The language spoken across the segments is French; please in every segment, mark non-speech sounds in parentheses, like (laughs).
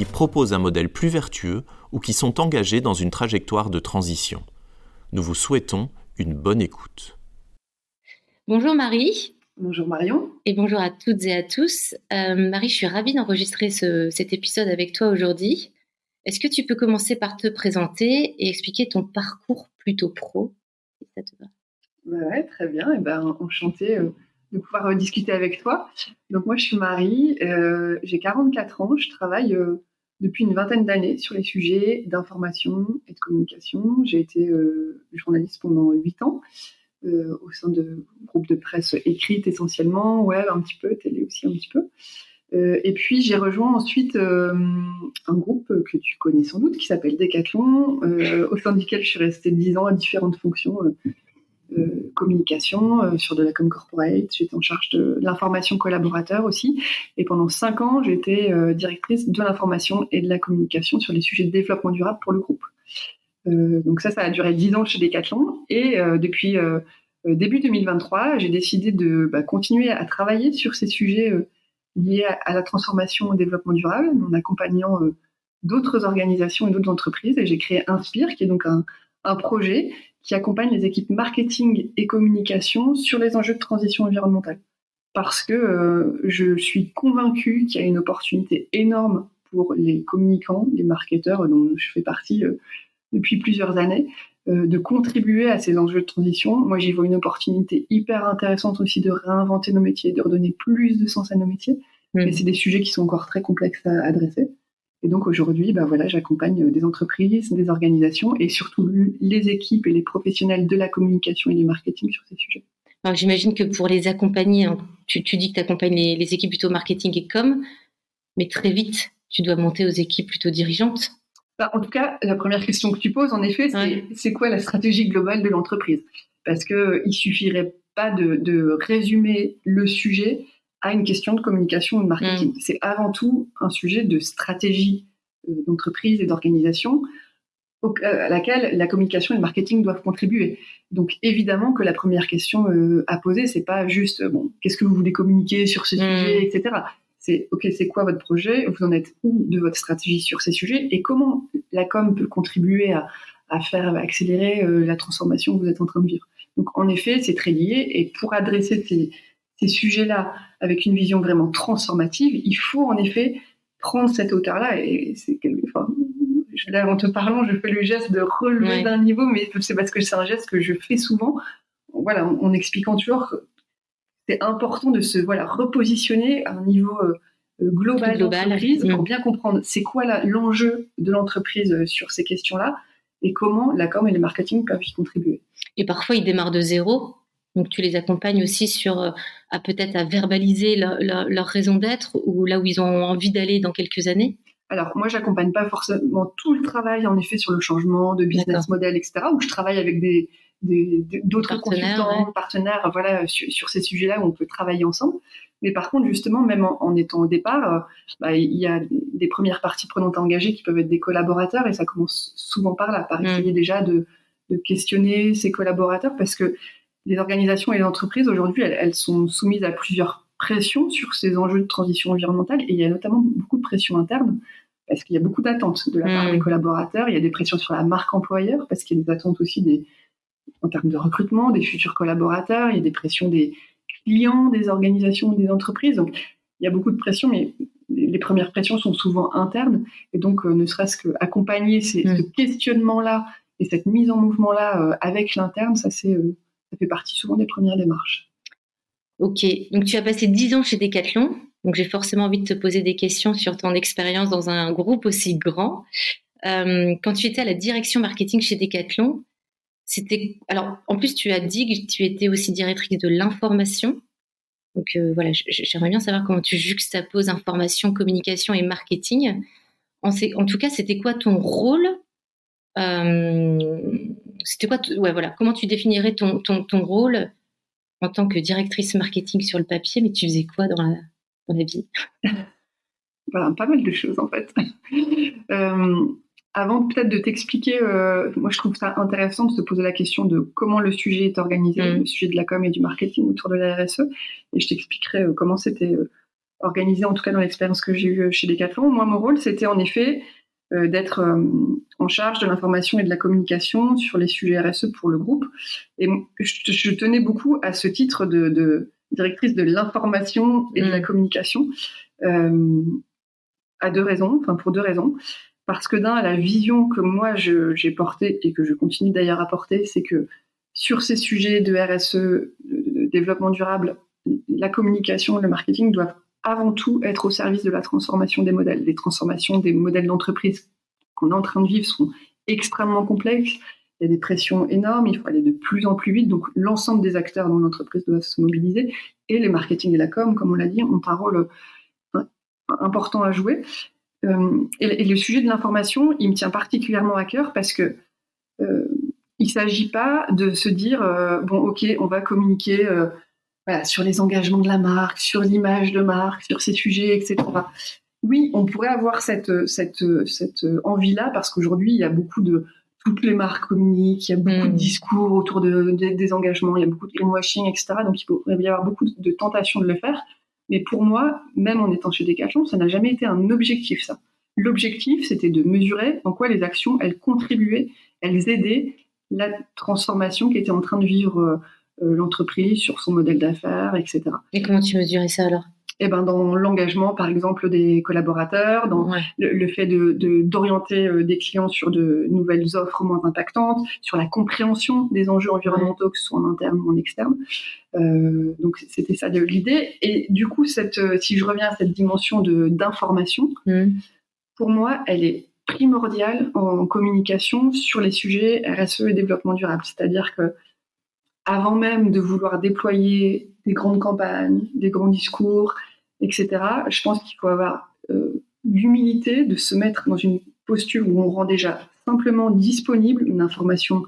qui proposent un modèle plus vertueux ou qui sont engagés dans une trajectoire de transition. Nous vous souhaitons une bonne écoute. Bonjour Marie. Bonjour Marion. Et bonjour à toutes et à tous. Euh, Marie, je suis ravie d'enregistrer cet épisode avec toi aujourd'hui. Est-ce que tu peux commencer par te présenter et expliquer ton parcours plutôt pro ça te va? Ouais, Très bien. Et eh ben, enchantée euh, de pouvoir euh, discuter avec toi. Donc moi, je suis Marie, j'ai 44 ans, je travaille depuis une vingtaine d'années sur les sujets d'information et de communication. J'ai été journaliste pendant 8 ans. Euh, au sein de groupes de presse écrites essentiellement, web un petit peu, télé aussi un petit peu. Euh, et puis j'ai rejoint ensuite euh, un groupe que tu connais sans doute qui s'appelle Decathlon, au sein duquel je suis restée dix ans à différentes fonctions. Communication sur de la com corporate, j'étais en charge de l'information collaborateur aussi, et pendant cinq ans j'étais directrice de l'information et de la communication sur les sujets de développement durable pour le groupe. Euh, donc ça, ça a duré 10 ans chez Decathlon. Et euh, depuis euh, début 2023, j'ai décidé de bah, continuer à travailler sur ces sujets liés à, la transformation au développement durable, en accompagnant d'autres organisations et d'autres entreprises. Et j'ai créé Inspire, qui est donc un, projet qui accompagne les équipes marketing et communication sur les enjeux de transition environnementale. Parce que je suis convaincue qu'il y a une opportunité énorme pour les communicants, les marketeurs dont je fais partie depuis plusieurs années, euh, de contribuer à ces enjeux de transition. Moi, j'y vois une opportunité hyper intéressante aussi de réinventer nos métiers, de redonner plus de sens à nos métiers. Mais c'est des sujets qui sont encore très complexes à adresser. Et donc aujourd'hui, bah voilà, j'accompagne des entreprises, des organisations et surtout les équipes et les professionnels de la communication et du marketing sur ces sujets. Alors j'imagine que pour les accompagner, hein, tu, dis que tu accompagnes les, les, équipes plutôt marketing et com, mais très vite, tu dois monter aux équipes plutôt dirigeantes. Bah, en tout cas, la première question que tu poses, en effet, c'est quoi la stratégie globale de l'entreprise? Parce qu'il ne suffirait pas de, résumer le sujet à une question de communication ou de marketing. Mm. C'est avant tout un sujet de stratégie euh, d'entreprise et d'organisation euh, à laquelle la communication et le marketing doivent contribuer. Donc évidemment que la première question euh, à poser, c'est pas juste bon, qu'est-ce que vous voulez communiquer sur ce mm. sujet, etc c'est OK, c'est quoi votre projet? Vous en êtes où de votre stratégie sur ces sujets? Et comment la com peut contribuer à, faire accélérer euh, la transformation que vous êtes en train de vivre? Donc, en effet, c'est très lié. Et pour adresser ces, sujets-là avec une vision vraiment transformative, il faut en effet prendre cette hauteur-là. Et c'est enfin, là, en te parlant, je fais le geste de relever d'un niveau, mais c'est parce que c'est un geste que je fais souvent. Voilà, en, expliquant toujours c'est important de se voilà repositionner à un niveau euh, euh, global, d'entreprise pour mm. bien comprendre c'est quoi l'enjeu de l'entreprise euh, sur ces questions-là et comment la com et le marketing peuvent y contribuer. Et parfois, ils démarrent de zéro. Donc, tu les accompagnes aussi sur à peut-être à verbaliser leur raison d'être ou là où ils ont envie d'aller dans quelques années? Alors, moi, j'accompagne pas forcément tout le travail, en effet, sur le changement de business model, etc., où je travaille avec des, d'autres consultants, partenaires, voilà, sur, ces sujets-là où on peut travailler ensemble. Mais par contre, justement, même en, étant au départ, euh, bah, il y a des premières parties prenantes à engager qui peuvent être des collaborateurs et ça commence souvent par là, par mm. essayer déjà de, questionner ces collaborateurs parce que les organisations et les entreprises aujourd'hui, elles, sont soumises à plusieurs pressions sur ces enjeux de transition environnementale et il y a notamment beaucoup de pressions internes parce qu'il y a beaucoup d'attentes de la part mm. des collaborateurs, il y a des pressions sur la marque employeur parce qu'il y a des attentes aussi des, en termes de recrutement des futurs collaborateurs, il y a des pressions des clients, des organisations, des entreprises. Donc, il y a beaucoup de pressions, mais les premières pressions sont souvent internes. Et donc, euh, ne serait-ce qu'accompagner ce questionnement-là et cette mise en mouvement-là euh, avec l'interne, ça, euh, ça fait partie souvent des premières démarches. Ok, donc tu as passé 10 ans chez Decathlon, donc j'ai forcément envie de te poser des questions sur ton expérience dans un groupe aussi grand. quand tu étais à la direction marketing chez Decathlon, c'était alors en plus tu as dit que tu étais aussi directrice de l'information. Donc euh, voilà, j'aimerais bien savoir comment tu juxtaposes information, communication et marketing en, en tout cas, c'était quoi ton rôle C'était quoi Ouais, voilà. Comment tu définirais ton, ton, ton, rôle en tant que directrice marketing sur le papier, mais tu faisais quoi dans la, dans la vie? (laughs) Bah, Pas mal de choses en fait. (laughs) Avant peut-être de t'expliquer, euh, moi je trouve ça intéressant de se poser la question de comment le sujet est organisé, mm. le sujet de la com et du marketing autour de la RSE, et je t'expliquerai euh, comment c'était euh, organisé, en tout cas dans l'expérience que j'ai eue chez Decathlon. Moi, mon rôle, c'était en effet d'être en charge de l'information et de la communication sur les sujets RSE pour le groupe, et je, tenais beaucoup à ce titre de, directrice de l'information et de la mm. communication, à deux raisons, enfin pour deux raisons parce que d'un, la vision que moi j'ai portée et que je continue d'ailleurs à porter, c'est que sur ces sujets de RSE, de développement durable, la communication, le marketing doivent avant tout être au service de la transformation des modèles. Les transformations des modèles d'entreprise qu'on est en train de vivre sont extrêmement complexes. Il y a des pressions énormes, il faut aller de plus en plus vite. Donc l'ensemble des acteurs dans l'entreprise doivent se mobiliser. Et les marketing et la com, comme on l'a dit, ont un rôle euh, important à jouer. Euh, et, le sujet de l'information, il me tient particulièrement à cœur parce que euh, il ne s'agit pas de se dire bon ok on va communiquer sur les engagements de la marque, sur l'image de marque, sur ces sujets, etc. Oui, on pourrait avoir cette, cette, cette envie-là parce qu'aujourd'hui, il y a beaucoup de. Toutes les marques communiquent, il y a beaucoup de hmm. discours autour de, des engagements, il y a beaucoup de greenwashing, etc. Donc il pourrait y avoir beaucoup de tentations de le faire. Mais pour moi, même en étant chez Decathlon, ça n'a jamais été un objectif, ça. L'objectif, c'était de mesurer en quoi les actions, elles contribuaient, elles aidaient la transformation qui était en train de vivre euh, l'entreprise sur son modèle d'affaires, etc. Et comment tu mesurais ça alors? Eh ben, dans l'engagement, par exemple, des collaborateurs, dans le, fait d'orienter de, des clients sur de nouvelles offres moins impactantes, sur la compréhension des enjeux environnementaux, que ce soit en interne ou en externe. Euh, donc, c'était ça l'idée. Et du coup, cette, si je reviens à cette dimension d'information, mmh. pour moi, elle est primordiale en communication sur les sujets RSE et développement durable. C'est-à-dire que avant même de vouloir déployer des grandes campagnes, des grands discours, etc. Je pense qu'il faut avoir euh, l'humilité de se mettre dans une posture où on rend déjà simplement disponible une information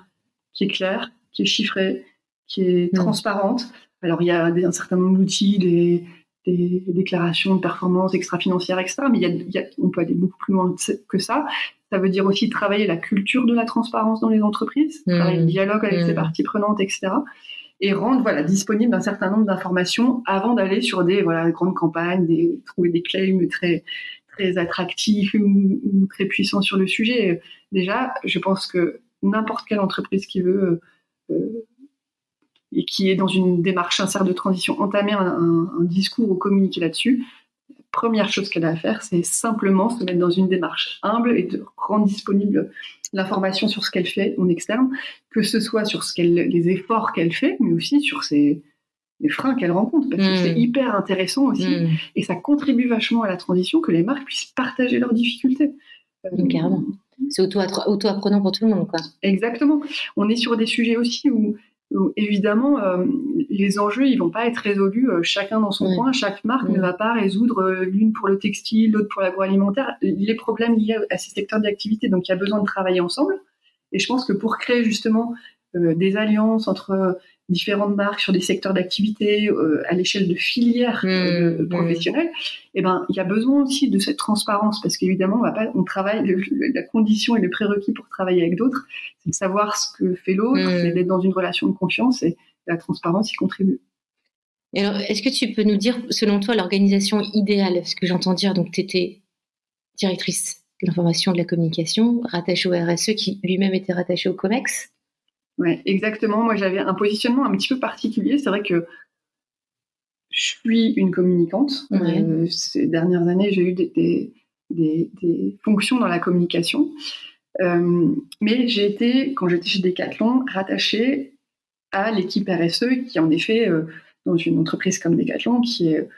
qui est claire, qui est chiffrée, qui est mmh. transparente. Alors il y a un certain nombre d'outils, des, déclarations de performance extra-financière, etc. Mais il on peut aller beaucoup plus loin que ça. Ça veut dire aussi travailler la culture de la transparence dans les entreprises, travailler le mmh. dialogue avec les mmh. parties prenantes, etc et rendre voilà, disponible un certain nombre d'informations avant d'aller sur des voilà, grandes campagnes, des, trouver des claims très, très attractifs ou, très puissants sur le sujet. Déjà, je pense que n'importe quelle entreprise qui veut euh, et qui est dans une démarche sincère de transition, entamer un, un discours ou communiquer là-dessus, première chose qu'elle a à faire, c'est simplement se mettre dans une démarche humble et de rendre disponible l'information sur ce qu'elle fait en externe, que ce soit sur ce qu'elle, les efforts qu'elle fait, mais aussi sur ses, les freins qu'elle rencontre, parce que c'est hmm. hyper intéressant aussi, hmm. et ça contribue vachement à la transition que les marques puissent partager leurs difficultés. Euh, carrément. C'est auto-apprenant pour tout le monde, quoi. Exactement. On est sur des sujets aussi où évidemment, euh, les enjeux, ils vont pas être résolus euh, chacun dans son coin. Chaque marque ne va pas résoudre euh, l'une pour le textile, l'autre pour l'agroalimentaire, les problèmes liés à ces secteurs d'activité. Donc, il y a besoin de travailler ensemble. Et je pense que pour créer justement des alliances entre différentes marques sur des secteurs d'activité euh, à l'échelle de filières euh, mmh, mmh. professionnelles, eh ben il y a besoin aussi de cette transparence parce qu'évidemment on va pas on travaille (laughs) la condition et le prérequis pour travailler avec d'autres, c'est de savoir ce que fait l'autre, mmh. c'est d'être dans une relation de confiance et la transparence y contribue. alors, est-ce que tu peux nous dire, selon toi, l'organisation idéale Ce que j'entends dire, donc tu étais directrice de l'information de la communication, rattachée au RSE, qui lui-même était rattaché au COMEX? Oui, exactement. Moi, j'avais un positionnement un petit peu particulier. C'est vrai que je suis une communicante. Euh, ces dernières années, j'ai eu des, des, fonctions dans la communication. Euh, mais j'ai été, quand j'étais chez Decathlon, rattachée à l'équipe RSE, qui en effet, euh, dans une entreprise comme Decathlon, qui est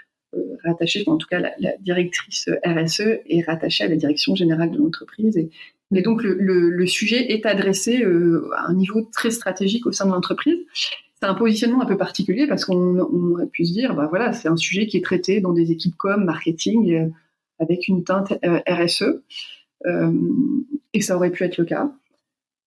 rattachée, en tout cas la, la, directrice RSE est rattachée à la direction générale de l'entreprise. Et et donc le, sujet est adressé euh, à un niveau très stratégique au sein de l'entreprise. C'est un positionnement un peu particulier parce qu'on aurait pu se dire, bah voilà, c'est un sujet qui est traité dans des équipes com, marketing, euh, avec une teinte euh, RSE. et ça aurait pu être le cas.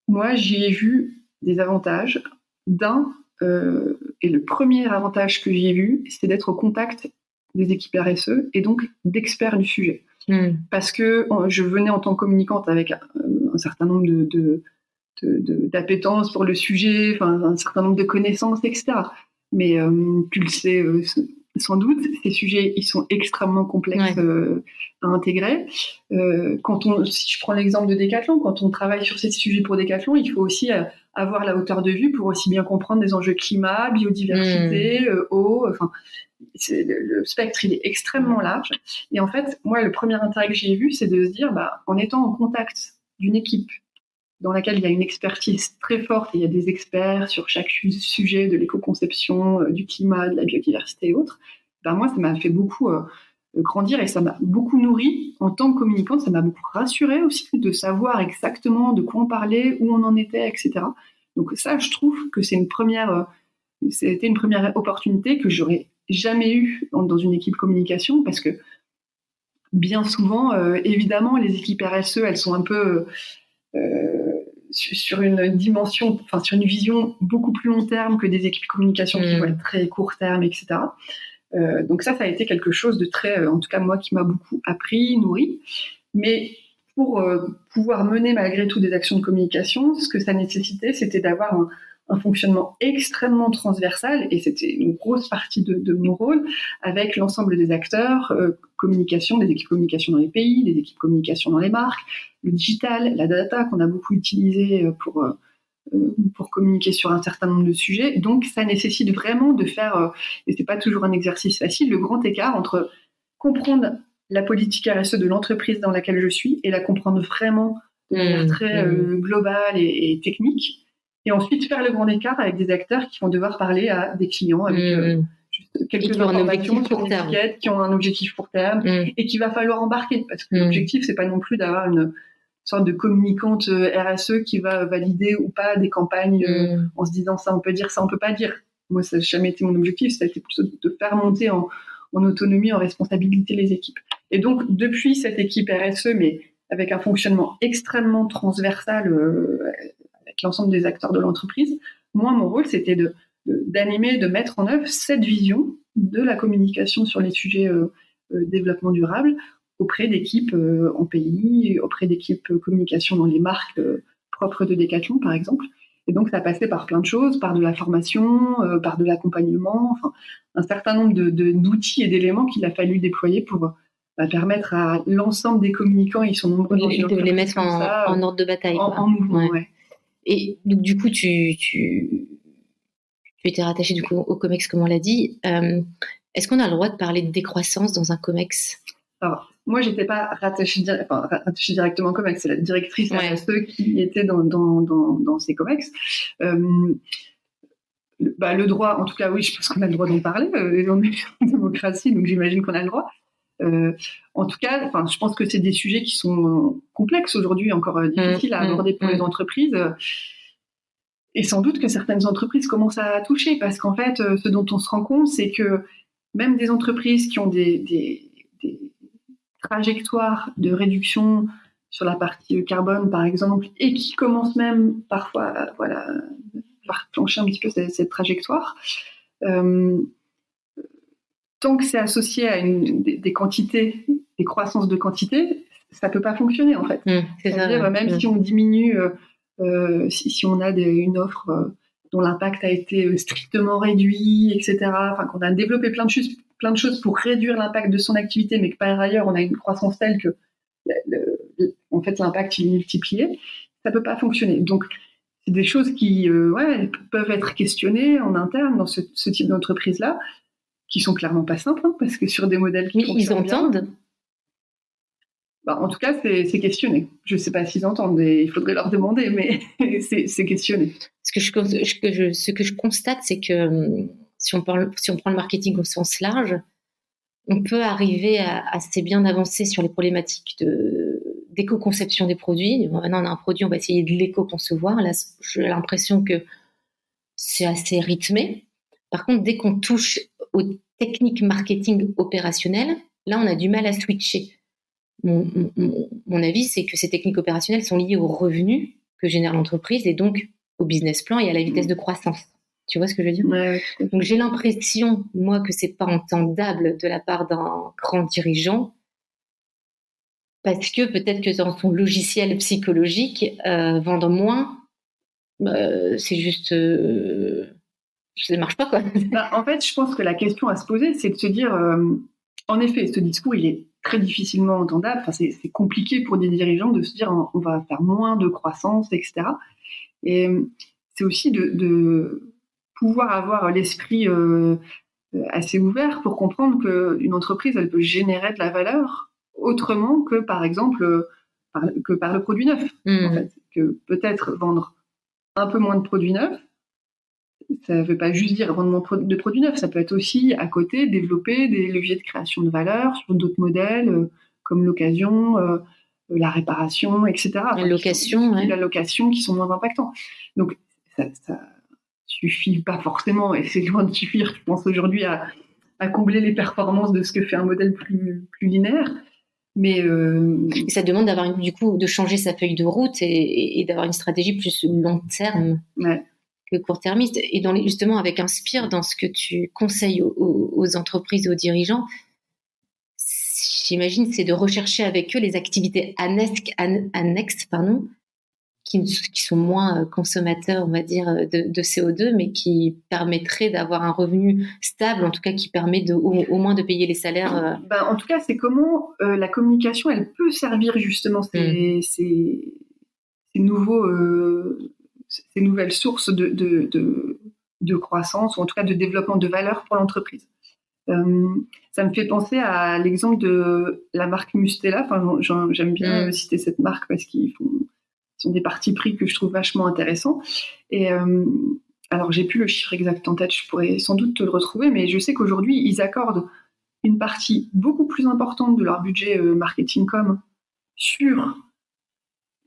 Moi, j'y ai vu des avantages. D'un, et le premier avantage que j'y ai vu, c'est d'être au contact des équipes RSE et donc d'experts du sujet. Hmm. Parce que je venais en tant que communicante avec un, certain nombre de, d'appétence pour le sujet, un certain nombre de connaissances, etc. Mais euh, tu le sais euh, sans doute, ces sujets, ils sont extrêmement complexes euh, à intégrer. quand on, si je prends l'exemple de Decathlon, quand on travaille sur ces sujets pour Decathlon, il faut aussi avoir la hauteur de vue pour aussi bien comprendre les enjeux climat, biodiversité, hmm. eau. Enfin, le, spectre il est extrêmement large. Et en fait, moi, le premier intérêt que j'ai vu, c'est de se dire, bah, en étant en contact d'une équipe dans laquelle il y a une expertise très forte et il y a des experts sur chaque sujet de l'éco-conception, euh, du climat, de la biodiversité et autres, ben moi, ça m'a fait beaucoup euh, grandir et ça m'a beaucoup nourri en tant que communicante. Ça m'a beaucoup rassuré aussi de savoir exactement de quoi on parlait, où on en était, etc. Donc ça, je trouve que c'est une première, euh, c'était une première opportunité que j'aurais jamais eue dans une équipe communication parce que bien souvent, évidemment, les équipes RSE, elles sont un peu sur une dimension, enfin sur une vision beaucoup plus long terme que des équipes communication qui mm. vont être très court terme, etc. Euh, donc ça, ça a été quelque chose de très, euh, en tout cas moi, qui m'a beaucoup appris, nourri. Mais pour euh, pouvoir mener malgré tout des actions de communication, ce que ça nécessitait, c'était d'avoir un, un fonctionnement extrêmement transversal et c'était une grosse partie de, mon rôle avec l'ensemble des acteurs, euh, communication, des équipes communication dans les pays, des équipes communication dans les marques, le digital, la data qu'on a beaucoup utilisé euh, pour euh, pour communiquer sur un certain nombre de sujets. Donc ça nécessite vraiment de faire, et c'est pas toujours un exercice facile, le grand écart entre comprendre la politique RSE de l'entreprise dans laquelle je suis et la comprendre vraiment de manière mmh, très mmh. globale et technique et ensuite faire le grand écart avec des acteurs qui vont devoir parler à des clients avec euh, mmh. quelques informations sur étiquettes, qui ont un objectif pour terme mmh. et qu'il va falloir embarquer parce que mmh. l'objectif c'est pas non plus d'avoir une sorte de communicante euh, RSE qui va valider ou pas des campagnes euh, en se disant ça on peut dire ça on peut pas dire moi ça n'a jamais été mon objectif ça a été plutôt de faire monter en, en autonomie en responsabilité les équipes et donc depuis cette équipe RSE mais avec un fonctionnement extrêmement transversal l'ensemble des acteurs de l'entreprise. Moi, mon rôle, c'était de, d'animer, de, mettre en œuvre cette vision de la communication sur les sujets euh, euh, développement durable auprès d'équipes euh, en pays, auprès d'équipes communication dans les marques propres de Decathlon, par exemple. Et donc, ça passait par plein de choses, par de la formation, par de l'accompagnement, enfin, un certain nombre de, d'outils et d'éléments qu'il a fallu déployer pour bah, permettre à l'ensemble des communicants, ils sont nombreux de les mettre en, ordre de bataille. En, mouvement, ouais. Et donc, du coup, tu, tu, tu étais rattaché du coup, au COMEX, comme on l'a dit. Euh, est-ce qu'on a le droit de parler de décroissance dans un COMEX? Alors, moi, j'étais pas rattachée, enfin, directement au COMEX. C'est la directrice ouais. qui était dans, dans, dans, ces COMEX. Euh, bah, le droit, en tout cas, oui, je pense qu'on a le droit d'en parler. Euh, on est en (laughs) démocratie, donc j'imagine qu'on a le droit. Euh, en tout cas, enfin, je pense que c'est des sujets qui sont complexes aujourd'hui, encore euh, difficiles à mmh, aborder pour mmh, les mmh. entreprises. Et sans doute que certaines entreprises commencent à toucher, parce qu'en fait, euh, ce dont on se rend compte, c'est que même des entreprises qui ont des, des, des, trajectoires de réduction sur la partie carbone, par exemple, et qui commencent même parfois, voilà, par plancher un petit peu cette, cette trajectoire, euh, tant que c'est associé à une, des, quantités, des croissances de quantité, ça peut pas fonctionner en fait. Mmh, C'est-à-dire même mmh. si on diminue, euh, euh, si, on a une offre euh, dont l'impact a été strictement réduit, etc. Enfin, qu'on a développé plein de choses, plein de choses pour réduire l'impact de son activité, mais que par ailleurs on a une croissance telle que en fait l'impact est multiplié, ça peut pas fonctionner. Donc c'est des choses qui ouais, peuvent être questionnées en interne dans ce, ce type d'entreprise là qui sont clairement pas simples, hein, parce que sur des modèles qui ils entendent. Bah, en tout cas, c'est questionné. Je ne sais pas s'ils entendent, et il faudrait leur demander, mais (laughs) c'est questionné. Ce que je, ce que je constate, c'est que hum, si on, parle, si on prend le marketing au sens large, on peut arriver à assez bien avancer sur les problématiques d'éco-conception des produits. maintenant, on a un produit, on va essayer de l'éco-concevoir. Là, j'ai l'impression que c'est assez rythmé. Par contre, dès qu'on touche aux techniques marketing opérationnelles, là, on a du mal à switcher. mon, avis, c'est que ces techniques opérationnelles sont liées aux revenus que génère l'entreprise et donc au business plan et à la vitesse mm. de croissance. Tu vois ce que je veux dire? Donc j'ai l'impression, moi, que c'est pas entendable de la part d'un grand dirigeant parce que peut-être que dans son logiciel psychologique, euh, vendre moins, euh, c'est juste, euh, ça ne marche pas quoi. (laughs) Bah, en fait, je pense que la question à se poser, c'est de se dire, en effet, ce discours, il est très difficilement entendable. Enfin, c'est compliqué pour des dirigeants de se dire, on va faire moins de croissance, etc. Et c'est aussi de, pouvoir avoir l'esprit assez ouvert pour comprendre qu'une entreprise, elle peut générer de la valeur autrement que par exemple euh, par, que par le produit neuf. En fait. Que peut-être vendre un peu moins de produits neufs, ça ne veut pas juste dire vendre moins de produits neufs, ça peut être aussi à côté développer des leviers de création de valeur sur d'autres modèles euh, comme l'occasion, euh, la réparation, etc. la location, la location qui sont moins impactants. Donc ça, ça suffit pas forcément, et c'est loin de suffire, je pense aujourd'hui à, à combler les performances de ce que fait un modèle plus, plus linéaire. Mais euh... ça demande d'avoir du coup de changer sa feuille de route et, d'avoir une stratégie plus long terme que court-termiste. Et dans justement avec Inspire, dans ce que tu conseilles aux, entreprises aux dirigeants, j'imagine, c'est de rechercher avec eux les activités annexes, annexes pardon, qui, sont moins euh, consommateurs, on va dire, euh, de, CO2, mais qui permettraient d'avoir un revenu stable, en tout cas qui permet de, au, moins de payer les salaires. Ben, en tout cas, c'est comment la communication, elle peut servir justement ces, mm. ces, nouveaux, ces nouvelles sources de, de, de, croissance, ou en tout cas de développement de valeur pour l'entreprise. ça me fait penser à l'exemple de la marque Mustela. Enfin, j'aime bien mm. citer cette marque parce qu'ils font sont des partis pris que je trouve vachement intéressants. Et euh, alors, j'ai plus le chiffre exact en tête, je pourrais sans doute te le retrouver, mais je sais qu'aujourd'hui, ils accordent une partie beaucoup plus importante de leur budget euh, marketing com sur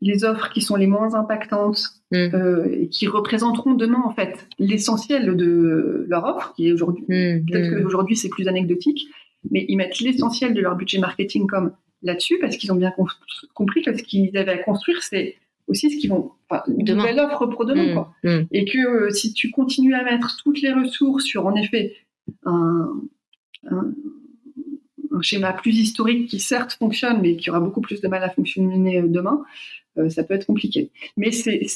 les offres qui sont les moins impactantes mm. euh, et qui représenteront demain en fait l'essentiel de leur offre, qui est aujourd'hui mm, peut-être mm. qu'aujourd'hui c'est plus anecdotique, mais ils mettent l'essentiel de leur budget marketing com là-dessus parce qu'ils ont bien compris que ce qu'ils avaient à construire c'est aussi ce qu'ils vont, enfin, une nouvelle offre pour demain, mmh, quoi. Et que euh, si tu continues à mettre toutes les ressources sur, en effet, un, schéma plus historique qui certes fonctionne, mais qui aura beaucoup plus de mal à fonctionner euh, demain, euh, ça peut être compliqué. Mais c'est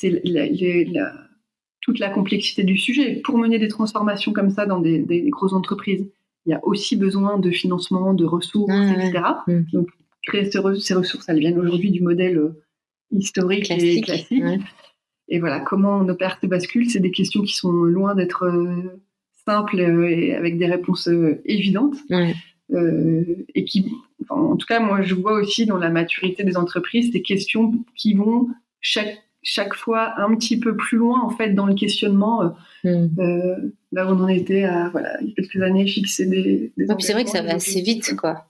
toute la complexité du sujet. Pour mener des transformations comme ça dans des, grosses entreprises, il y a aussi besoin de financement, de ressources, etc. Mmh. Donc, créer ces, ressources, elles viennent aujourd'hui du modèle historique et classique. Et voilà, comment on opère ces bascules, c'est des questions qui sont loin d'être euh, simples euh, et avec des réponses euh, évidentes. Et qui, en tout cas, moi, je vois aussi dans la maturité des entreprises des questions qui vont chaque, chaque fois un petit peu plus loin, en fait, dans le questionnement. Mm. là où on en était à, voilà, il y a quelques années, fixer des. c'est vrai que ça va assez vite, quoi.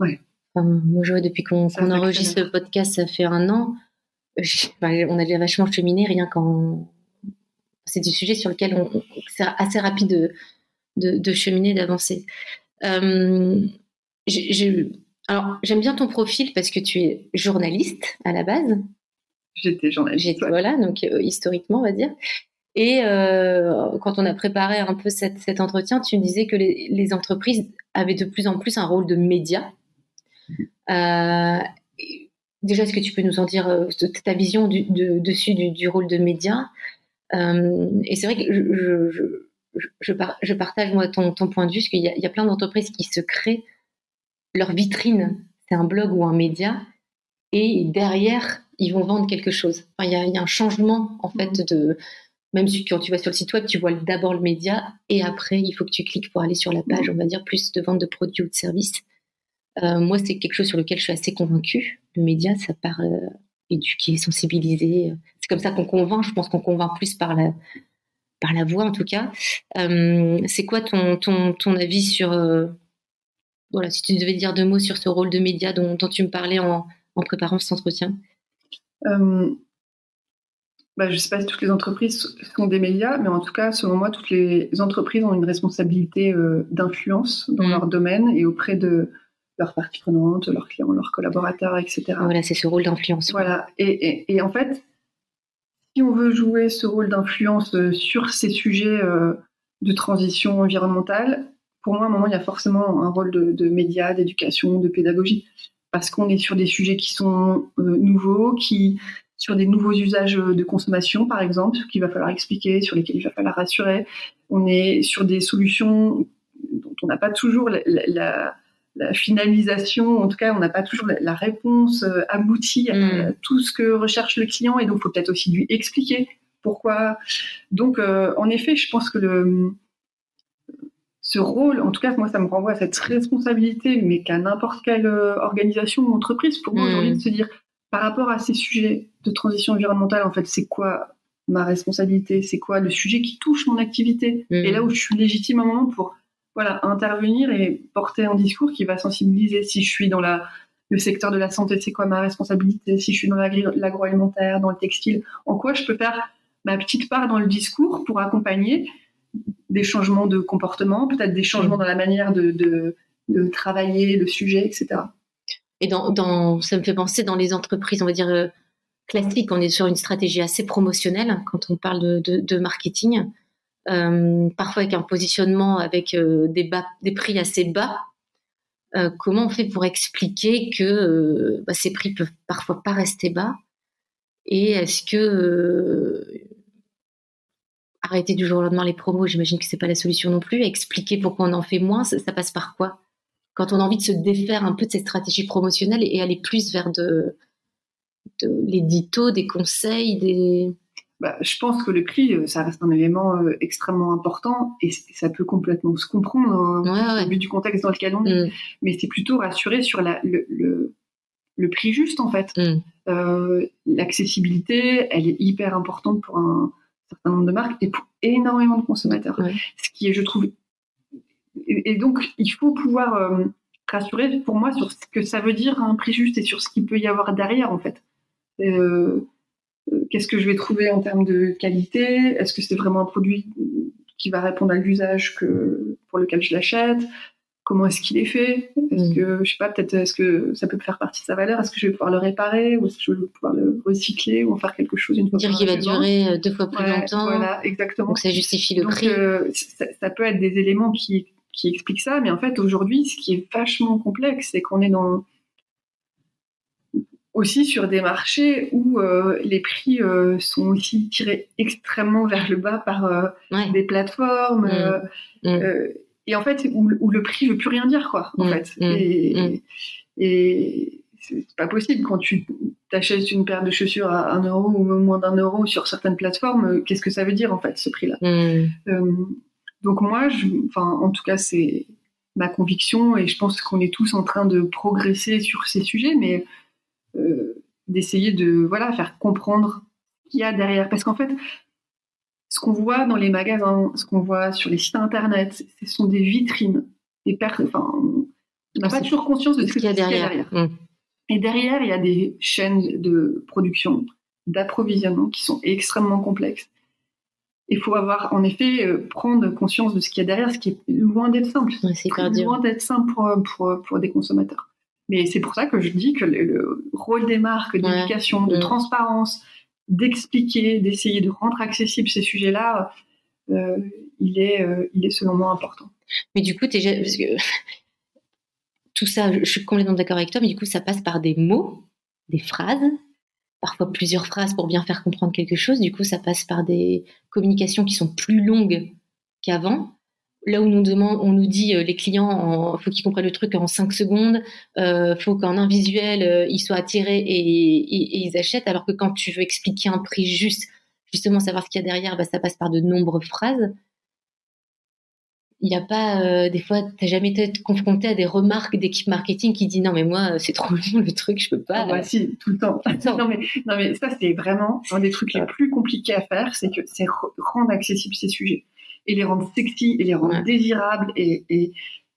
Ouais. moi, je vois depuis qu'on enregistre ce podcast, ça fait un an. on a déjà vachement cheminé rien qu'en. C'est du sujet sur lequel on, c'est assez rapide de, de, cheminer, d'avancer. Euh, alors, j'aime bien ton profil parce que tu es journaliste à la base. J'étais journaliste. Voilà, donc euh, historiquement, on va dire. Et euh, quand on a préparé un peu cet entretien, tu me disais que les, les, entreprises avaient de plus en plus un rôle de média. Euh, déjà, est-ce que tu peux nous en dire ta vision du, dessus du, rôle de média? Et c'est vrai que je, je, partage moi ton, point de vue, parce qu'il y, a plein d'entreprises qui se créent leur vitrine, c'est un blog ou un média, et derrière, ils vont vendre quelque chose. il, y a, un changement, en fait, mmh. de. Même si quand tu vas sur le site web, tu vois d'abord le média, et après, il faut que tu cliques pour aller sur la page, on va dire, plus de vente de produits ou de services. Euh, moi, c'est quelque chose sur lequel je suis assez convaincue. Le média, ça part euh, éduquer, sensibiliser. C'est comme ça qu'on convainc. Je pense qu'on convainc plus par la, par la voix, en tout cas. Euh, c'est quoi ton, ton, ton, avis sur. voilà, si tu devais dire deux mots sur ce rôle de média dont, dont tu me parlais en, en préparant cet entretien? Bah, je ne sais pas si toutes les entreprises sont des médias, mais en tout cas, selon moi, toutes les entreprises ont une responsabilité d'influence dans mmh. leur domaine et auprès de, leurs parties prenantes, leurs clients, leurs collaborateurs, etc. Voilà, c'est ce rôle d'influence. Voilà. Et, et, en fait, si on veut jouer ce rôle d'influence euh, sur ces sujets euh, de transition environnementale, pour moi, à un moment, il y a forcément un rôle de, médias, d'éducation, de pédagogie, parce qu'on est sur des sujets qui sont euh, nouveaux, qui sur des nouveaux usages de consommation, par exemple, qu'il va falloir expliquer, sur lesquels il va falloir rassurer. On est sur des solutions dont on n'a pas toujours la, finalisation, en tout cas, on n'a pas toujours la, réponse euh, aboutie à mm. tout ce que recherche le client, et donc il faut peut-être aussi lui expliquer pourquoi. Donc, euh, en effet, je pense que le, ce rôle, en tout cas, moi, ça me renvoie à cette responsabilité, mais qu'à n'importe quelle euh, organisation ou entreprise, pour moi, aujourd'hui, mm. de se dire, par rapport à ces sujets de transition environnementale, en fait, c'est quoi ma responsabilité? C'est quoi le sujet qui touche mon activité? Et là où je suis légitime à un moment pour voilà, intervenir et porter un discours qui va sensibiliser. Si je suis dans la, le secteur de la santé, c'est quoi ma responsabilité Si je suis dans l'agroalimentaire, dans le textile, en quoi je peux faire ma petite part dans le discours pour accompagner des changements de comportement, peut-être des changements dans la manière de, de, de, travailler le sujet, etc. Et dans, dans, ça me fait penser dans les entreprises, on va dire euh, classiques, on est sur une stratégie assez promotionnelle quand on parle de, de marketing. Euh, parfois avec un positionnement avec euh, des, prix assez bas. Euh, comment on fait pour expliquer que bah, ces prix peuvent parfois pas rester bas? Et est-ce que arrêter du jour au lendemain les promos, j'imagine que c'est pas la solution non plus. Expliquer pourquoi on en fait moins, ça, passe par quoi? Quand on a envie de se défaire un peu de cette stratégie promotionnelle et aller plus vers de l'édito, des conseils, des bah, je pense que le prix, euh, ça reste un élément euh, extrêmement important et ça peut complètement se comprendre hein, au vu du contexte dans lequel on est. Mm. Mais c'est plutôt rassurer sur la, le, le, prix juste, en fait. Mm. Euh, l'accessibilité, elle est hyper importante pour un certain nombre de marques et pour énormément de consommateurs. Ce qui est, je trouve. Et, donc, il faut pouvoir rassurer pour moi sur ce que ça veut dire un prix juste et sur ce qu'il peut y avoir derrière, en fait. Euh, qu'est-ce que je vais trouver en termes de qualité? Est-ce que c'est vraiment un produit qui va répondre à l'usage que pour lequel je l'achète? Comment est-ce qu'il est fait? Est-ce mm. que je sais pas, peut-être est-ce que ça peut faire partie de sa valeur? Est-ce que je vais pouvoir le réparer ou est-ce que je vais pouvoir le recycler ou en faire quelque chose une fois Dire qu'il va durer euh, deux fois plus longtemps. Voilà, exactement. Donc ça justifie le Donc, prix. Euh, ça, ça, peut être des éléments qui qui expliquent ça, mais en fait aujourd'hui, ce qui est vachement complexe, c'est qu'on est dans aussi sur des marchés où euh, les prix euh, sont aussi tirés extrêmement vers le bas par euh, des plateformes mmh. Mmh. et en fait où, le prix veut plus rien dire quoi en mmh. fait. Et, et c'est pas possible. Quand tu t'achètes une paire de chaussures à un euro ou moins d'un euro sur certaines plateformes qu'est-ce que ça veut dire en fait ce prix là donc moi je, en tout cas c'est ma conviction et je pense qu'on est tous en train de progresser sur ces sujets mais d'essayer de voilà faire comprendre ce qu'il y a derrière. Parce qu'en fait, ce qu'on voit dans les magasins, ce qu'on voit sur les sites internet, ce sont des vitrines. Des enfin, on n'a pas toujours conscience de ce qu'il y a derrière. Mmh. Et derrière, il y a des chaînes de production, d'approvisionnement qui sont extrêmement complexes. Il faut avoir, en effet, euh, prendre conscience de ce qu'il y a derrière, ce qui est loin d'être simple. c'est loin d'être simple pour, pour, pour, des consommateurs. Mais c'est pour ça que je dis que le, rôle des marques d'éducation, de transparence, d'expliquer, d'essayer de rendre accessibles ces sujets-là, euh, il, est, euh, il est selon moi important. Mais du coup, parce que (laughs) tout ça, je suis complètement d'accord avec toi, mais du coup, ça passe par des mots, des phrases, parfois plusieurs phrases pour bien faire comprendre quelque chose. Du coup, ça passe par des communications qui sont plus longues qu'avant là où nous demande, on nous dit euh, les clients, il faut qu'ils comprennent le truc en 5 secondes, euh, faut qu'en un visuel, euh, ils soient attirés et, ils achètent, alors que quand tu veux expliquer un prix juste, justement savoir ce qu'il y a derrière, bah, ça passe par de nombreuses phrases. Il n'y a pas, euh, des fois, tu n'as jamais été confronté à des remarques d'équipe marketing qui dit non, mais moi, c'est trop (laughs) long le truc, je peux pas. Ah, si, tout le temps. (laughs) non, mais, non, mais ça, c'est vraiment un des trucs les plus compliqués à faire, c'est que c'est rendre accessibles ces sujets et les rendre sexy et les rendre désirables. Et, et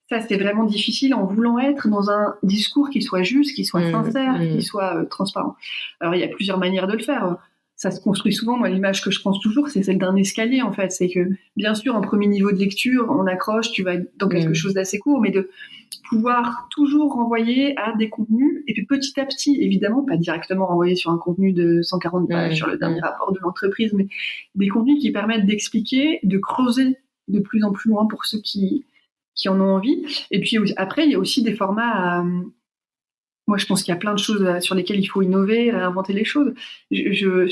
ça, c'est vraiment difficile en voulant être dans un discours qui soit juste, qui soit mmh, sincère, mmh. qui soit euh, transparent. Alors, il y a plusieurs manières de le faire. ça se construit souvent. Moi, l'image que je pense toujours, c'est celle d'un escalier, en fait. C'est que, bien sûr, en premier niveau de lecture, on accroche, tu vas dans quelque mm. chose d'assez court, mais de pouvoir toujours renvoyer à des contenus, et puis petit à petit, évidemment, pas directement renvoyer sur un contenu de 140 pages sur le dernier rapport de l'entreprise, mais des contenus qui permettent d'expliquer, de creuser de plus en plus loin pour ceux qui, qui en ont envie. Et puis après, il y a aussi des formats moi, je pense qu'il y a plein de choses euh, sur lesquelles il faut innover, inventer les choses. Je,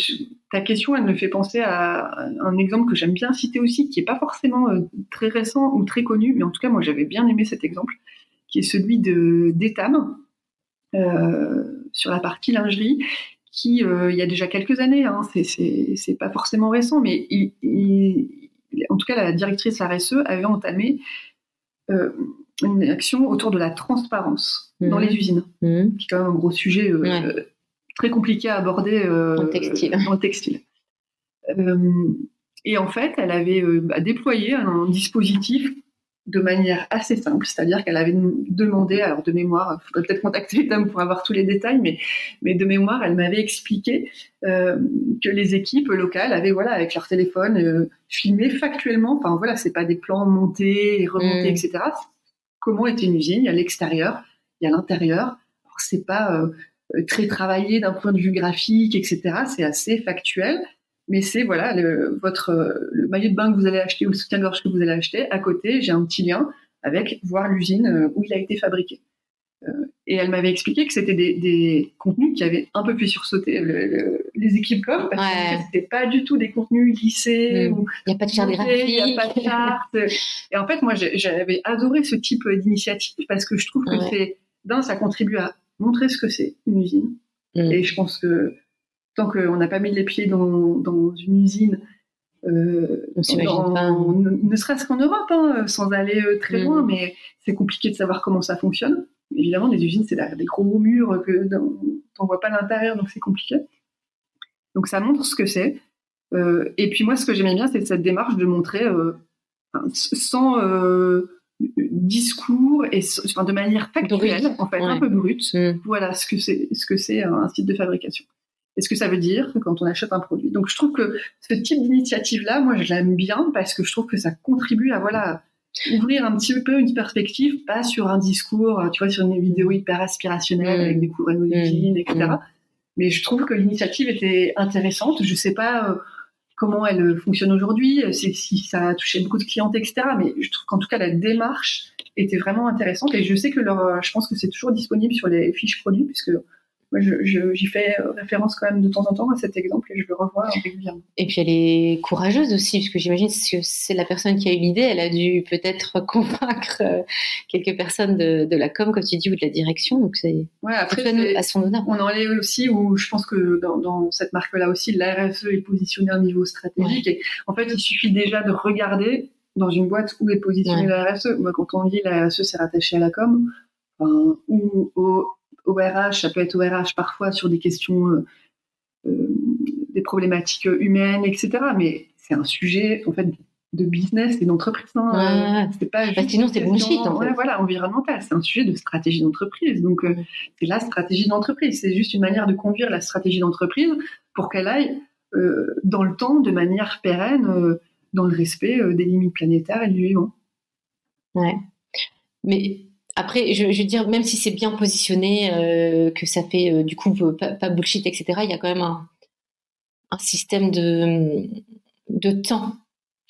ta question, elle me fait penser à un exemple que j'aime bien citer aussi, qui n'est pas forcément euh, très récent ou très connu, mais en tout cas, moi, j'avais bien aimé cet exemple, qui est celui de d'Etam, euh, sur la partie lingerie, qui, il y a déjà quelques années, hein, c'est pas forcément récent, mais en tout cas, la directrice RSE avait entamé une action autour de la transparence dans les mhm. usines, mhm. qui est quand même un gros sujet euh, très compliqué à aborder euh, dans le textile. Euh, et en fait, elle avait bah, déployé un dispositif de manière assez simple, c'est-à-dire qu'elle avait demandé, alors de mémoire, il faudrait peut-être contacter Etam pour avoir tous les détails, mais, mais de mémoire, elle m'avait expliqué que les équipes locales avaient, voilà, avec leur téléphone, filmé factuellement, enfin voilà, c'est pas des plans montés et remontés, mhm. etc comment était une usine? Il y a l'extérieur, il y a l'intérieur. C'est pas euh, très travaillé d'un point de vue graphique, etc. C'est assez factuel, mais c'est voilà le, votre le maillot de bain que vous allez acheter ou le soutien-gorge que vous allez acheter. À côté, j'ai un petit lien avec voir l'usine euh, où il a été fabriqué. Euh, et elle m'avait expliqué que c'était des, contenus qui avaient un peu plus sursauté les équipes com parce que c'était pas du tout des contenus lissés. Mm. Il n'y a pas de charte graphique. Il n'y a pas de charte. et en fait, moi, j'avais adoré ce type d'initiative parce que je trouve que c'est, d'un, ça contribue à montrer ce que c'est une usine. Mm. Et je pense que tant qu'on n'a pas mis les pieds dans, dans une usine, euh, ne serait-ce qu'en Europe, hein, sans aller euh, très mm. loin, mais c'est compliqué de savoir comment ça fonctionne. Évidemment, des usines, c'est des gros murs que on voit pas l'intérieur, donc c'est compliqué. Donc ça montre ce que c'est. Euh, et puis moi, ce que j'aimais bien, c'est cette démarche de montrer euh, sans discours et enfin, de manière factuelle, en fait, un peu brute, mm. voilà ce que c'est ce que c'est un site de fabrication. Et ce que ça veut dire quand on achète un produit. Donc je trouve que ce type d'initiative-là, moi, je l'aime bien parce que je trouve que ça contribue à voilà ouvrir un petit peu une perspective, pas sur un discours, tu vois, sur une vidéo hyper aspirationnelle mm. avec des cours mm. etc. Mais je trouve que l'initiative était intéressante. Je ne sais pas euh, comment elle fonctionne aujourd'hui, si ça a touché beaucoup de clientes, etc. Mais je trouve qu'en tout cas, la démarche était vraiment intéressante. Et je sais que leur, je pense que c'est toujours disponible sur les fiches produits, puisque j'y fais référence quand même de temps en temps à cet exemple et je le revois régulièrement. Et puis elle est courageuse aussi, parce que j'imagine que c'est la personne qui a eu l'idée, elle a dû peut-être (laughs) convaincre euh, quelques personnes de, la com, comme tu dis, ou de la direction. Donc c'est ouais, après, à son honneur. On en est aussi où je pense que dans, cette marque-là aussi, la RSE est positionnée à un niveau stratégique. Et en fait, il suffit déjà de regarder dans une boîte où est positionnée la RSE. Moi, quand on dit la RSE, c'est rattaché à la com. ou au ORH, ça peut être ORH parfois sur des questions, euh, euh, des problématiques humaines, etc. Mais c'est un sujet en fait de business et d'entreprise. Hein. C'est pas bah, sinon c'est bullshit. En fait. voilà, environnemental. C'est un sujet de stratégie d'entreprise. Donc euh, c'est la stratégie d'entreprise. C'est juste une manière de conduire la stratégie d'entreprise pour qu'elle aille dans le temps de manière pérenne, dans le respect des limites planétaires et du vivant. Ouais. Mais après, je, veux dire, même si c'est bien positionné, euh, que ça fait euh, du coup pas, bullshit, etc., il y a quand même un, un système de, de temps,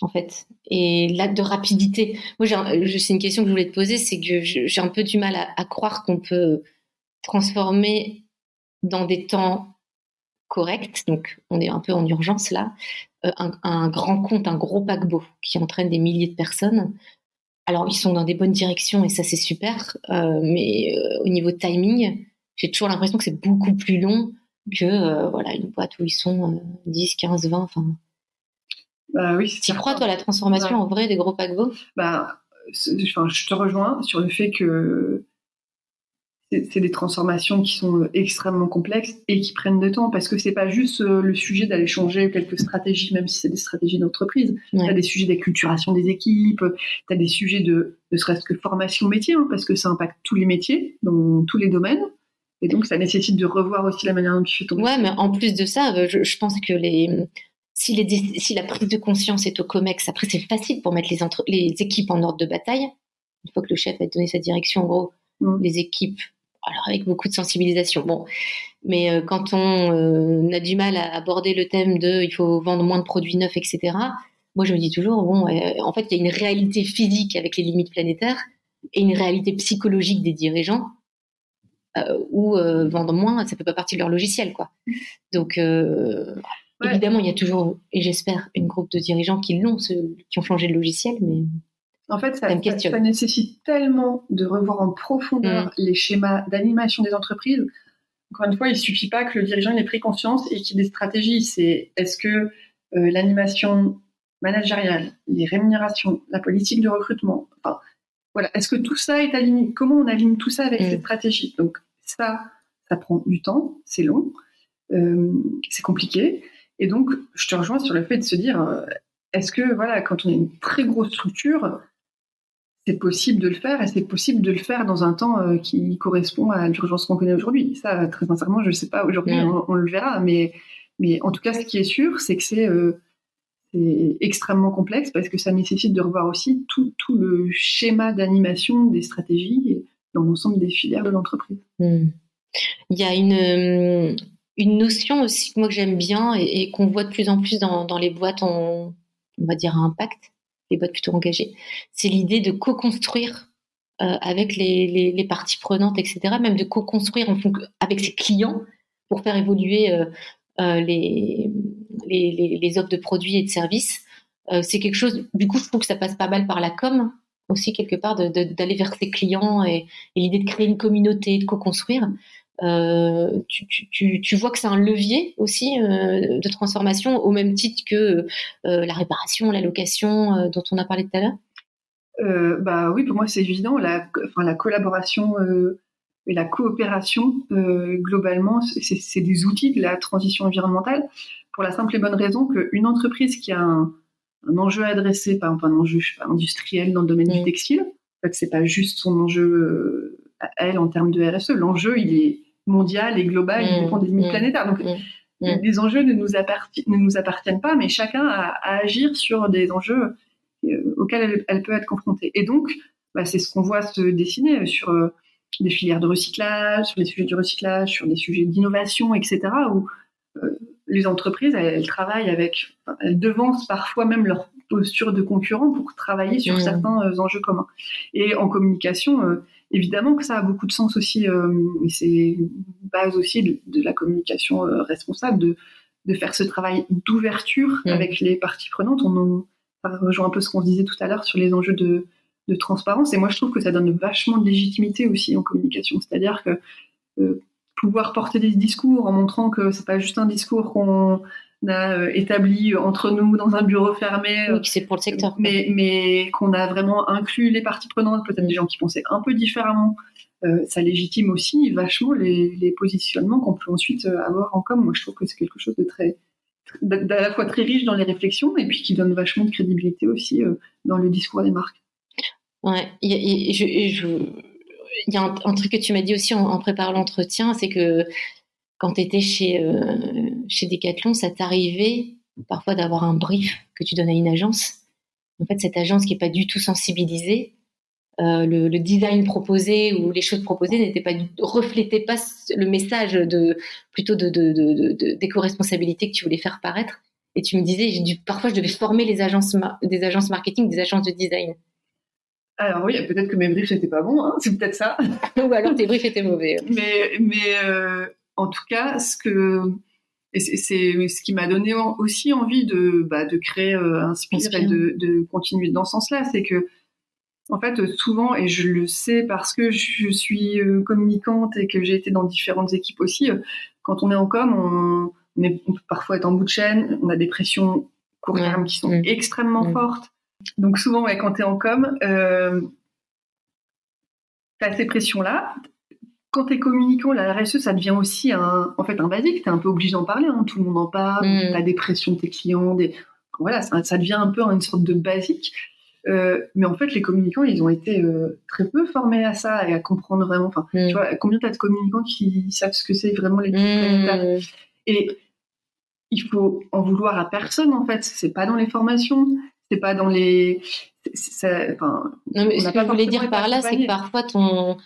en fait, et là, de rapidité. Moi, c'est une question que je voulais te poser, c'est que j'ai un peu du mal à, croire qu'on peut transformer dans des temps corrects, donc on est un peu en urgence là, euh, un, un grand compte, un gros paquebot qui entraîne des milliers de personnes alors, ils sont dans des bonnes directions et ça, c'est super. Euh, mais euh, au niveau de timing, j'ai toujours l'impression que c'est beaucoup plus long que euh, voilà, une boîte où ils sont 10, 15, 20. Enfin. Bah oui, tu crois, toi, la transformation en vrai des gros paquebots bah, Je te rejoins sur le fait que c'est des transformations qui sont euh, extrêmement complexes et qui prennent de temps parce que c'est pas juste euh, le sujet d'aller changer quelques stratégies, même si c'est des stratégies d'entreprise. Tu as des sujets d'acculturation des équipes, tu as des sujets de ne serait-ce que formation métier, hein, parce que ça impacte tous les métiers, dans tous les domaines. Et donc, ça nécessite de revoir aussi la manière dont tu fais ton Ouais, mais en plus de ça, euh, je, pense que les, si, les, si la prise de conscience est au COMEX, après, c'est facile pour mettre les, entre, les équipes en ordre de bataille. Une fois que le chef a donné sa direction, en gros, mm. les équipes, alors avec beaucoup de sensibilisation. Bon, mais euh, quand on euh, a du mal à aborder le thème de il faut vendre moins de produits neufs, etc., moi je me dis toujours, bon, en fait, il y a une réalité physique avec les limites planétaires et une réalité psychologique des dirigeants euh, euh, vendre moins, ça fait pas partie de leur logiciel, quoi. Donc euh, évidemment, il y a toujours, et j'espère, une groupe de dirigeants qui l'ont, qui ont changé de logiciel, mais en fait, ça, ça, nécessite tellement de revoir en profondeur mm. les schémas d'animation des entreprises. Encore une fois, il suffit pas que le dirigeant ait pris conscience et qu'il ait des stratégies. C'est est-ce que l'animation managériale, les rémunérations, la politique de recrutement, enfin, voilà, est-ce que tout ça est aligné? Comment on aligne tout ça avec mm. cette stratégie? Donc, ça, ça prend du temps, c'est long, euh, c'est compliqué. Et donc, je te rejoins sur le fait de se dire, euh, est-ce que, voilà, quand on a une très grosse structure, c'est possible de le faire et c'est possible de le faire dans un temps euh, qui correspond à l'urgence qu'on connaît aujourd'hui. Ça, très sincèrement, je ne sais pas, aujourd'hui, on, le verra, mais, mais en tout cas, ce qui est sûr, c'est que c'est extrêmement complexe parce que ça nécessite de revoir aussi tout, tout le schéma d'animation des stratégies dans l'ensemble des filières de l'entreprise. Hmm. Il y a une, euh, une notion aussi que moi que j'aime bien et, qu'on voit de plus en plus dans, dans les boîtes, on, on, va dire à impact, les boîtes plutôt engagées, c'est l'idée de co-construire euh, avec les, parties prenantes, etc., même de co-construire avec ses clients pour faire évoluer euh, euh les, les, offres de produits et de services. C'est quelque chose, du coup, je trouve que ça passe pas mal par la com, aussi quelque part d'aller vers ses clients et, l'idée de créer une communauté, de co-construire. Euh, tu, tu, tu, vois que c'est un levier aussi euh, de transformation au même titre que euh, la réparation, la location dont on a parlé tout à l'heure? Bah oui, pour moi c'est évident. La, enfin, la collaboration et la coopération, globalement, c'est des outils de la transition environnementale pour la simple et bonne raison qu'une entreprise qui a un, un enjeu à adresser, par exemple un enjeu industriel dans le domaine du mm. textile. En fait, c'est pas juste son enjeu à elle en termes de RSE. L'enjeu, il est mondial et global, il mm. dépend des limites mm. planétaires. Donc, les enjeux ne nous, ne nous, appartiennent pas, mais chacun a à agir sur des enjeux euh, auxquels elle, peut être confrontée. Et donc, bah, c'est ce qu'on voit se dessiner sur euh, des filières de recyclage, sur les sujets du recyclage, sur des sujets d'innovation, etc., où les entreprises, elles, travaillent avec, elles devancent parfois même leur posture de concurrent pour travailler sur mmh. certains euh, enjeux communs. Et en communication, euh, évidemment que ça a beaucoup de sens aussi, euh, et c'est base aussi de, la communication responsable, de, de, faire ce travail d'ouverture mmh. avec les parties prenantes. On, rejoint un peu ce qu'on disait tout à l'heure sur les enjeux de, de, transparence. Et moi, je trouve que ça donne vachement de légitimité aussi en communication. C'est-à-dire que pouvoir porter des discours en montrant que c'est pas juste un discours qu'on a euh, établi entre nous dans un bureau fermé. Oui, c'est pour le secteur. Mais, mais qu'on a vraiment inclus les parties prenantes, peut-être des gens qui pensaient un peu différemment. Euh, ça légitime aussi vachement les, les positionnements qu'on peut ensuite euh, avoir en com. Moi, je trouve que c'est quelque chose de très, à la fois très riche dans les réflexions et puis qui donne vachement de crédibilité aussi dans le discours des marques. Ouais, je, je, il y a un, truc que tu m'as dit aussi en, préparant l'entretien, c'est que quand tu étais chez, euh, chez Decathlon, ça t'arrivait parfois d'avoir un brief que tu donnes à une agence? En fait, cette agence qui n'est pas du tout sensibilisée, euh, le, design proposé ou les choses proposées n'étaient pas reflétaient pas le message de plutôt de, d'éco-responsabilité que tu voulais faire paraître. Et tu me disais, j'ai dû, parfois je devais former les agences, des agences marketing, des agences de design. Alors oui, peut-être que mes briefs n'étaient pas bons, hein, c'est peut-être ça. (laughs) Ou alors tes briefs étaient mauvais. mais mais euh, en tout cas, ce que c'est ce qui m'a donné aussi envie de bah, de créer euh, Inspire et de, de, continuer dans ce sens-là, c'est que en fait souvent et je le sais parce que je suis euh, communicante et que j'ai été dans différentes équipes aussi, euh, quand on est en com, on, on, est, peut parfois être en bout de chaîne, on a des pressions court terme qui sont mm. extrêmement mm. fortes donc souvent, ouais, quand tu es en com, euh, tu as ces pressions-là. Quand tu es communicant, la RSE, ça devient aussi un, en fait un basique. Tu es un peu obligé d'en parler. Hein. Tout le monde en parle. Mm. Tu as des pressions de tes clients. Des... Voilà, ça, devient un peu une sorte de basique. mais en fait, les communicants, ils ont été très peu formés à ça et à comprendre vraiment. Enfin, mm. tu vois, combien t'as de communicants qui savent ce que c'est vraiment les mmh. Et il faut en vouloir à personne, en fait. C'est pas dans les formations, c'est pas dans les. enfin, non, mais ce que je voulais dire par là, c'est que parfois ton.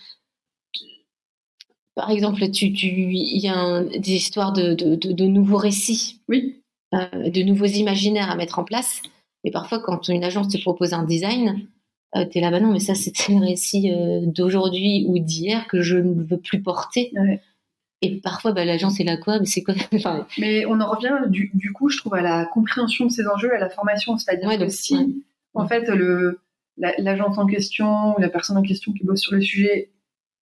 Par exemple, il y a des histoires de, de, de, nouveaux récits. Oui. Euh, de nouveaux imaginaires à mettre en place. Et parfois, quand une agence te propose un design, euh, tu es là, bah non, mais ça, c'est le récit euh, d'aujourd'hui ou d'hier que je ne veux plus porter. Et parfois, bah, l'agence est là quoi Mais c'est quoi? (laughs) Mais on en revient, du, du, coup, je trouve, à la compréhension de ces enjeux, à la formation. C'est-à-dire que si, en fait, l'agence en question ou la personne en question qui bosse sur le sujet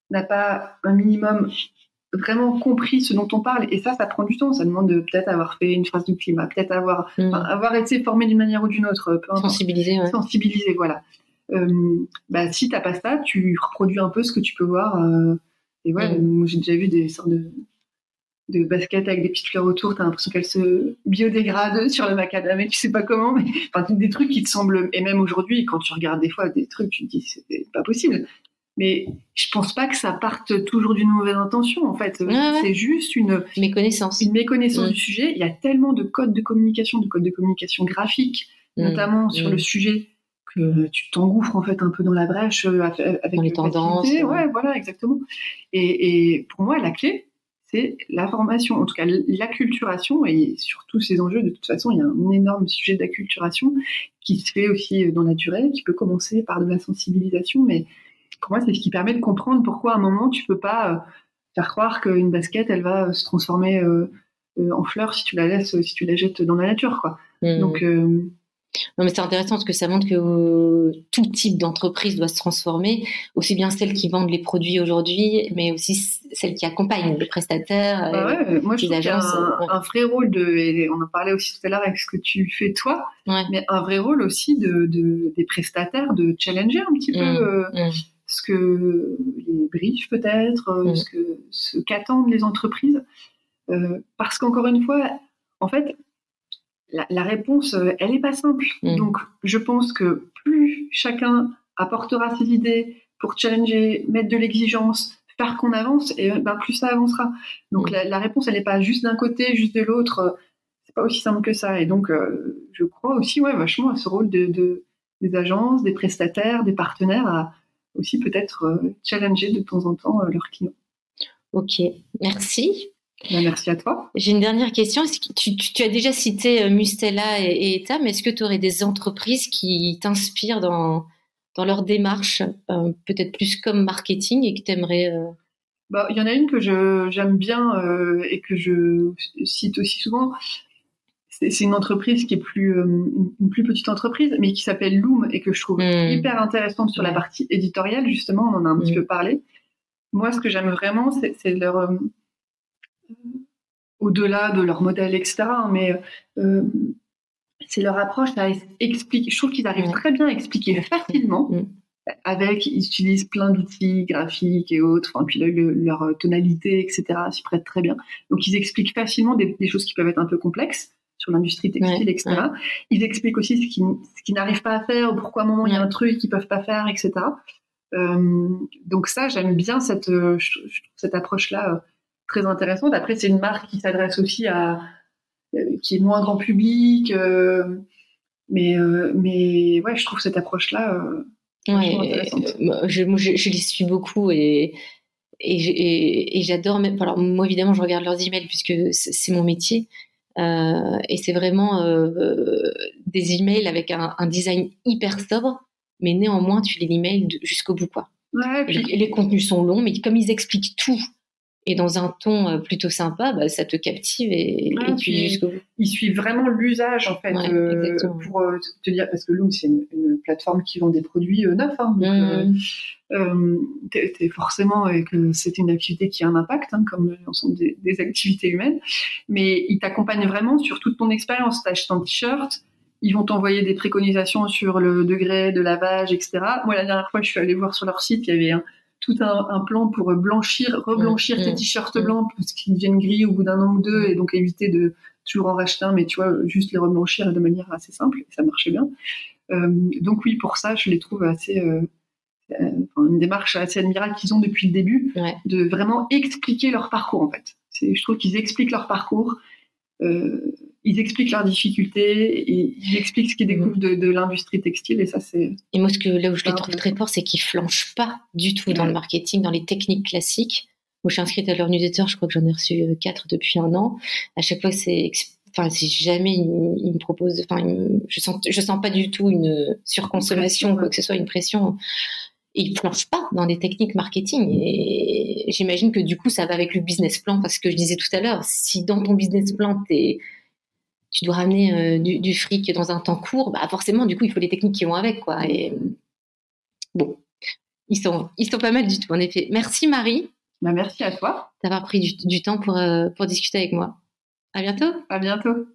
n'a pas un minimum vraiment compris ce dont on parle, et ça, ça prend du temps. Ça demande de peut-être avoir fait une phrase du climat, peut-être avoir, mm. avoir été formé d'une manière ou d'une autre. Sensibilisé, ouais. Sensibilisé, voilà. Euh, bah, si t'as pas ça, tu reproduis un peu ce que tu peux voir. Euh, et ouais, mm. j'ai déjà vu des sortes de, de baskets avec des petites fleurs autour. T'as l'impression qu'elles se biodégradent sur le macadam et tu sais pas comment. Mais enfin, des trucs qui te semblent. Et même aujourd'hui, quand tu regardes des fois des trucs, tu te dis c'est pas possible. Mais je pense pas que ça parte toujours d'une mauvaise intention. En fait, c'est juste une méconnaissance, une méconnaissance mm. du sujet. Il y a tellement de codes de communication, de codes de communication graphiques, mm. notamment sur le sujet que tu t'engouffres en fait un peu dans la brèche euh, avec les tendances. Ouais. voilà, exactement. Et, pour moi, la clé, c'est la formation, en tout cas l'acculturation, et sur tous ces enjeux, de toute façon, il y a un énorme sujet d'acculturation qui se fait aussi dans la durée, qui peut commencer par de la sensibilisation, mais pour moi, c'est ce qui permet de comprendre pourquoi à un moment, tu peux pas euh, faire croire qu'une basket, elle va se transformer euh, en fleur si tu la laisses, si tu la jettes dans la nature, quoi. Mmh. Donc, non, mais c'est intéressant parce que ça montre que euh, tout type d'entreprise doit se transformer, aussi bien celles qui vendent les produits aujourd'hui, mais aussi celles qui accompagnent les prestataires. Bah ouais, moi, je trouve agences, un, un, vrai rôle de, et on en parlait aussi tout à l'heure avec ce que tu fais toi, mais un vrai rôle aussi de, de, des prestataires de challenger un petit peu euh, mmh. Ce que les briefs peut-être, euh, mmh. ce que ce qu'attendent les entreprises, parce qu'encore une fois, en fait, la, réponse, euh, elle n'est pas simple. Mm. Donc, je pense que plus chacun apportera ses idées pour challenger, mettre de l'exigence, faire qu'on avance, et ben, plus ça avancera. Donc, mm. la, réponse, elle n'est pas juste d'un côté, juste de l'autre. C'est pas aussi simple que ça. Et donc, euh, je crois aussi, ouais, vachement à ce rôle de, des agences, des prestataires, des partenaires à aussi peut-être euh, challenger de temps en temps leurs clients. Ok, merci. Bah, merci à toi. J'ai une dernière question. Tu, as déjà cité euh, Mustela et, ETA, mais est-ce que tu aurais des entreprises qui t'inspirent dans, dans leur démarche, euh, peut-être plus comme marketing, et que tu aimerais... Euh, bah, il y en a une que j'aime bien et que je cite aussi souvent. C'est une entreprise qui est plus une plus petite entreprise, mais qui s'appelle Loom et que je trouve hmm. hyper intéressante sur la partie éditoriale. Justement, on en a un petit hmm. peu parlé. Moi, ce que j'aime vraiment, c'est leur au-delà de leur modèle, etc. Mais euh, c'est leur approche, ça explique. Je trouve qu'ils arrivent très bien à expliquer facilement. Mm. Avec, ils utilisent plein d'outils graphiques et autres, enfin, puis leur tonalité, etc., s'y prêtent très bien. Donc, ils expliquent facilement des, choses qui peuvent être un peu complexes sur l'industrie textile, etc. Ils expliquent aussi ce qu'ils qui n'arrivent pas à faire, ou pourquoi à un moment il y a un truc qu'ils peuvent pas faire, etc. Euh, donc ça, j'aime bien cette, euh, cette approche-là très intéressante. Après, c'est une marque qui s'adresse aussi à euh, qui est moins grand public, euh, mais euh, mais ouais, je trouve cette approche-là. je, les suis beaucoup et et, j'adore même. Alors moi, évidemment, je regarde leurs emails puisque c'est mon métier. Et c'est vraiment des emails avec un, design hyper sobre, mais néanmoins, tu les emails jusqu'au bout. Quoi. Ouais, puis... les contenus sont longs, mais comme ils expliquent tout et dans un ton euh, plutôt sympa, bah, ça te captive et, tu lis jusqu'au bout. Ils suivent vraiment l'usage en fait euh, pour euh, te dire parce que Loom c'est une, plateforme qui vend des produits neufs, hein, donc mmh. forcément que c'est une activité qui a un impact hein, comme l'ensemble des, des, activités humaines, mais ils t'accompagnent vraiment sur toute ton expérience. T'achètes un t-shirt, ils vont t'envoyer des préconisations sur le degré de lavage, etc. Moi la dernière fois je suis allée voir sur leur site, il y avait un tout un, plan pour blanchir, reblanchir tes t-shirts blancs parce qu'ils deviennent gris au bout d'un an ou deux et donc éviter de toujours en racheter un, mais tu vois, juste les reblanchir de manière assez simple, et ça marchait bien. donc oui, pour ça, je les trouve assez une démarche assez admirable qu'ils ont depuis le début, de vraiment expliquer leur parcours en fait. Je trouve qu'ils expliquent leur parcours, euh, ils expliquent leurs difficultés, et ils expliquent ce qu'ils découvrent de, l'industrie textile, et ça c'est. Et moi, ce que, là où je les trouve très forts, c'est qu'ils flanchent pas du tout dans le marketing, dans les techniques classiques. Moi, je suis inscrite à leur newsletter, je crois que j'en ai reçu euh, quatre depuis un an. À chaque fois, c'est enfin si jamais ils, me proposent enfin je sens je sens pas du tout une surconsommation quoi que ce soit une pression et ils planchent pas dans des techniques marketing. Et j'imagine que du coup, ça va avec le business plan, parce que je disais tout à l'heure, si dans ton business plan, tu dois ramener euh, du, fric dans un temps court, bah forcément, du coup, il faut les techniques qui vont avec, quoi. Et bon, ils sont, ils sont pas mal du tout, en effet. Merci Marie. Bah, merci à toi d'avoir pris du, temps pour, euh, pour discuter avec moi. À bientôt. À bientôt.